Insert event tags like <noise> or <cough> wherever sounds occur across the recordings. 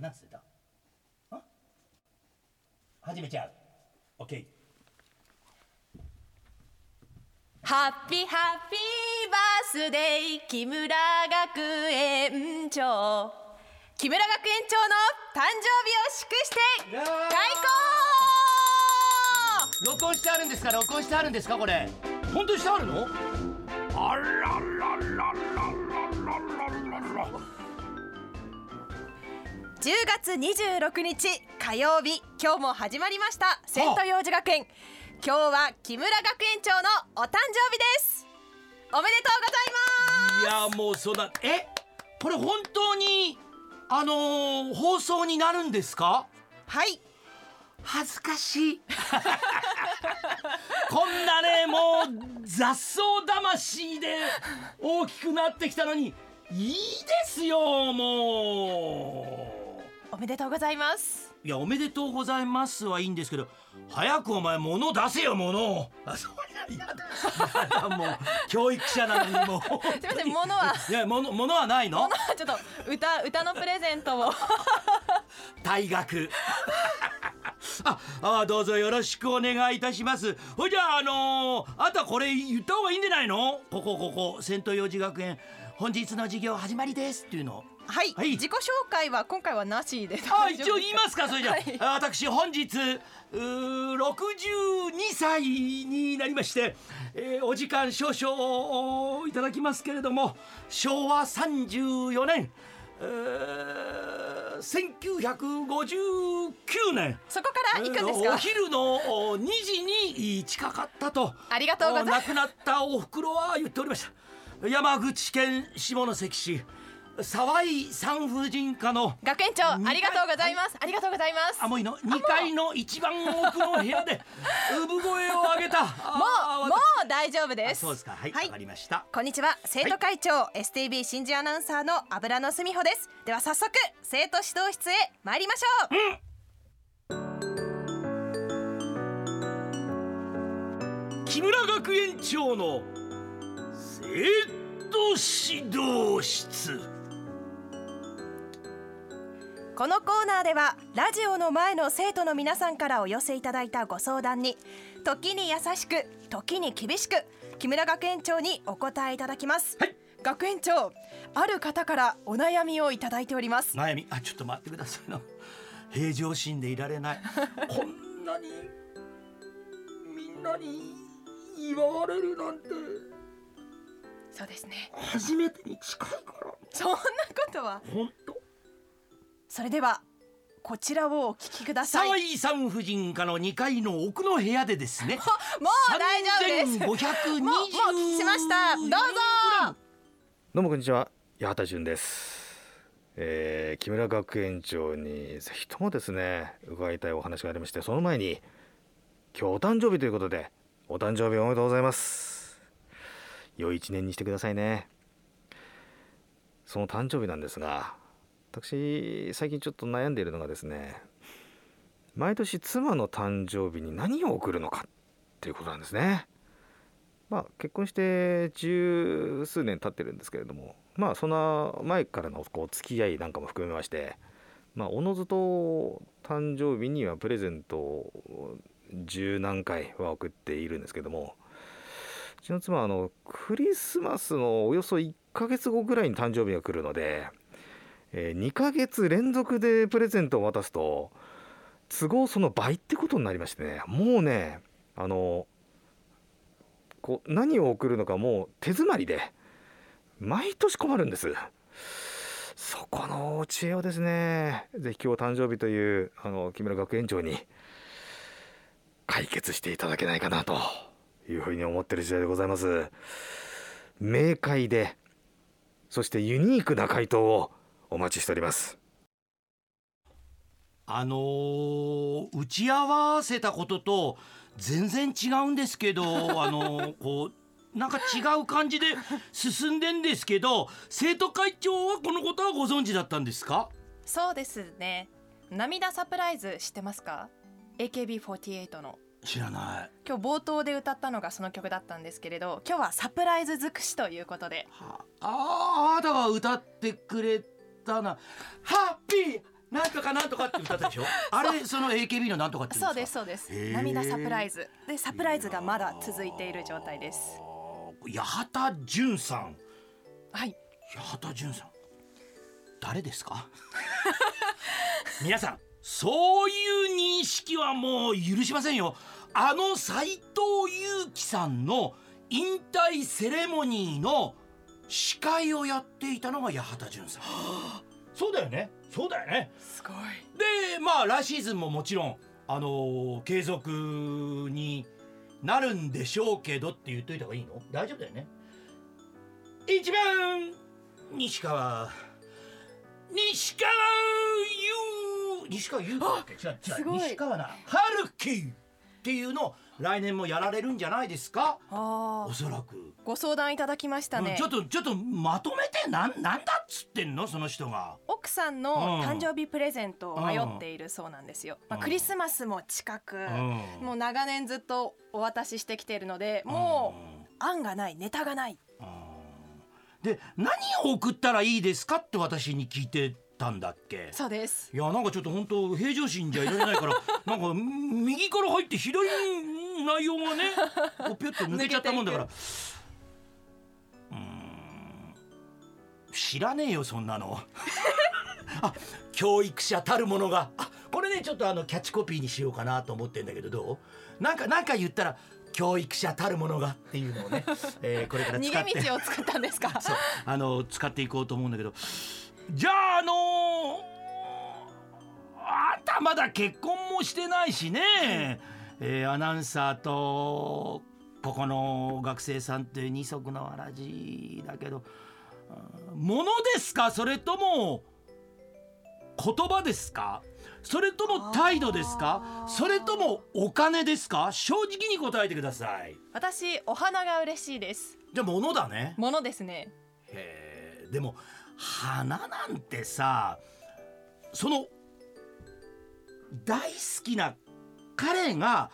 なんつってた？あ？始めちゃう。OK ハッピーハッピーバースデー木村学園長。木村学園長の誕生日を祝して開講録音してあるんですか？録音してあるんですか？これ。本当にしてあるの？あららららららららら10月26日火曜日今日も始まりました。セント幼児学園。今日は木村学園長のお誕生日です。おめでとうございます。いやもうそうだ。えこれ本当にあのー放送になるんですか？はい。恥ずかしい。<laughs> こんなねもう雑草魂で大きくなってきたのにいいですよもおめでとうございます。ういやおめでとうございますはいいんですけど早くお前物出せよ物を。あそういやいやだもう教育者なのにもうすみません物は。いや物物はないの？物はちょっと歌歌のプレゼントを。退学ああどうぞよろしくお願いいたします。ほいじゃああのー、あとはこれ言った方がいいんじゃないの？ここここ。仙東幼児学園。本日の授業始まりですっていうの。はい、はい。自己紹介は今回はなしであ大丈夫一応言いますかそれじゃあ、はい。あ私本日うー62歳になりまして、えーお時間少々いただきますけれども昭和34年。えー1959年。そこから行くんですおか昼のお2時に近かったと。ありがとうございます。お亡くなったお袋は言っておりました。山口県下関市沢井産婦人科の学園長ありがとうございます、ありがとうございます。あもういいの？2階の一番奥の部屋で <laughs> 産声を上げた。<laughs> もうもう大丈夫うです。そうですか。はいわ、はい。かりました。こんにちは。生徒会長、STB 新人アナウンサーの油野澄穂です。では早速生徒指導室へ参りましょう、木村学園長の生徒指導室このコーナーではラジオの前の生徒の皆さんからお寄せいただいたご相談に時に優しく時に厳しく木村学園長にお答えいただきます、はい。学園長ある方からお悩みをいただいております。悩み？あちょっと待ってくださいな。平常心でいられない。<laughs> こんなにみんなに祝われるなんて。そうですね。初めてに近いから。そんなことは。本当それではこちらをお聞きください。沢井産婦人科の2階の奥の部屋でですね。<laughs> もう大丈夫です。もうもう3520お聞きしましたどうぞどうもこんにちは八幡潤です、えー木村学園長にぜひともですね伺いたいお話がありましてその前に今日お誕生日ということでお誕生日おめでとうございます良い一年にしてくださいねその誕生日なんですが私最近ちょっと悩んでいるのがですね毎年妻の誕生日に何を贈るのかっていうことなんですね。まあ結婚して十数年経ってるんですけれどもまあその前からのこう付き合いなんかも含めましてまあおのずと誕生日にはプレゼントを十何回は送っているんですけどもうちの妻あのクリスマスのおよそ1ヶ月後ぐらいに誕生日が来るので、え2ヶ月連続でプレゼントを渡すと都合その倍ってことになりましてね。もうねあのこう何を送るのかもう手詰まりで毎年困るんです。そこの知恵をですねぜひ今日誕生日というあの木村学園長に解決していただけないかなというふうに思ってる時代でございます。明快でそしてユニークな回答をお待ちしております。あのー打ち合わせたことと全然違うんですけど <laughs> あのーこうなんか違う感じで進んでんですけど生徒会長はこのことはご存知だったんですか？そうですね。涙サプライズ知ってますか？AKB48 の。知らない。今日冒頭で歌ったのがその曲だったんですけれど今日はサプライズ尽くしということで。はああなたが歌ってくれたなハッピーなんとかなんとかって歌ったでしょ？<laughs> あれその AKB のなんとかって言そううんですか？ですそうです。涙サプライズ。でサプライズがまだ続いている状態です。八幡淳さん。はい。八幡淳さん。誰ですか？<laughs> 皆さんそういう認識はもう許しませんよ。あの斎藤佑樹さんの引退セレモニーの司会をやっていたのが八幡淳さん。<gasps> そうだよね。そうだよね。すごい。でまあ来シーズンももちろんあのー継続になるんでしょうけどって言っといた方がいいの？大丈夫だよね。一番西川。西川優。西川優だっけ？違う違う。すごい。西川な。春樹っていうのを来年もやられるんじゃないですか？あおそらく、ご相談いただきましたね。うんちょっとちょっとまとめてなんなんだっつってんの？その人が。奥さんうん。の誕生日プレゼントを迷っているそうなんですよ、まあ、うん。クリスマスも近く、ん。もう長年ずっとお渡ししてきているのでもう案がないネタがない。で何を送ったらいいですかって私に聞いてたんだっけ？そうです。いやなんかちょっと本当平常心じゃいられないから <laughs> なんか右から入って左に内容がねこうピュッと抜けちゃったもんだから。うーん。知らねえよそんなの。あ教育者たるものが。あこれねちょっとあのキャッチコピーにしようかなと思ってんだけどどう？なんかなんか言ったら教育者たるものがっていうのをね、えーこれから使って。逃げ道を作ったんですか？<laughs> そう。あの使っていこうと思うんだけどじゃああのあんたまだ結婚もしてないしね、えーアナウンサーとここの学生さんって二足のわらじだけどうんものですか？それとも言葉ですか？それとも態度ですか？それともお金ですか？正直に答えてください。私お花が嬉しいです。じゃあ物だね。ものですね。へえでも花なんてさその大好きな彼が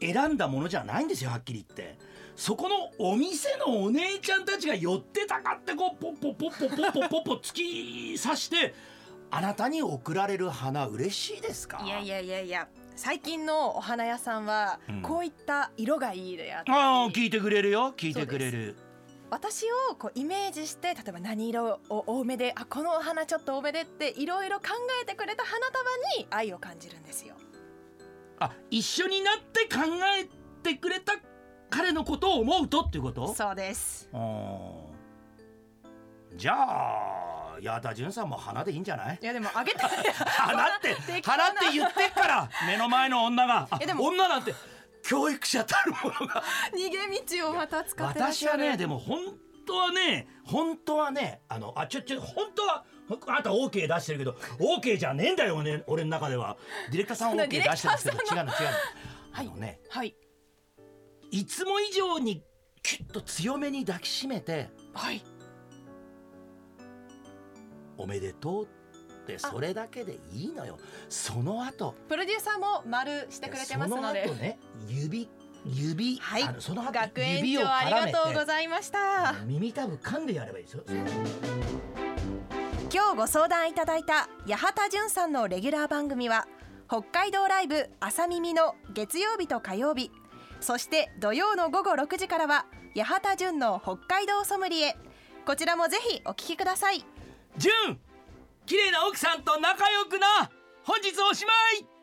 選んだものじゃないんですよはっきり言って。そこのお店のお姉ちゃんたちが寄ってたかってこうポッポッポッポッポッポッポッポ突き刺してあなたに贈られる花嬉しいですかいやいやいやいや最近のお花屋さんはこういった色がいいであったり、ああ聞いてくれるよ聞いてくれる私をこうイメージして例えば何色を多めであこのお花ちょっと多めでっていろいろ考えてくれた花束に愛を感じるんですよ。あ一緒になって考えてくれた彼のことを思うとっていうこと？そうです。じゃあ八幡淳さんも花でいいんじゃない？いやでもあげて <laughs> 花って <laughs> 花って言ってっから目の前の女が女なんて教育者たるものが。逃げ道をまた使って私はねでも本当はね本当はねあのあちょちょ本当はあなた OK 出してるけど OK じゃねえんだよね俺の中では。ディレクターさんは OK デ出してるんですけど違うの違うの、はい。あのねはい。いつも以上にキュッと強めに抱きしめてはい。おめでとうってそれだけでいいのよ。その後。プロデューサーも丸してくれてますので。その後ね指指、はい。あのその後学園長ありがとうございました。耳たぶ噛んでやればいいですよ、今日ご相談いただいた八幡淳さんのレギュラー番組は北海道ライブ朝耳の月曜日と火曜日。そして土曜の午後6時からは八幡淳の北海道ソムリエ。こちらもぜひお聞きください。純綺麗な奥さんと仲良くな本日おしまい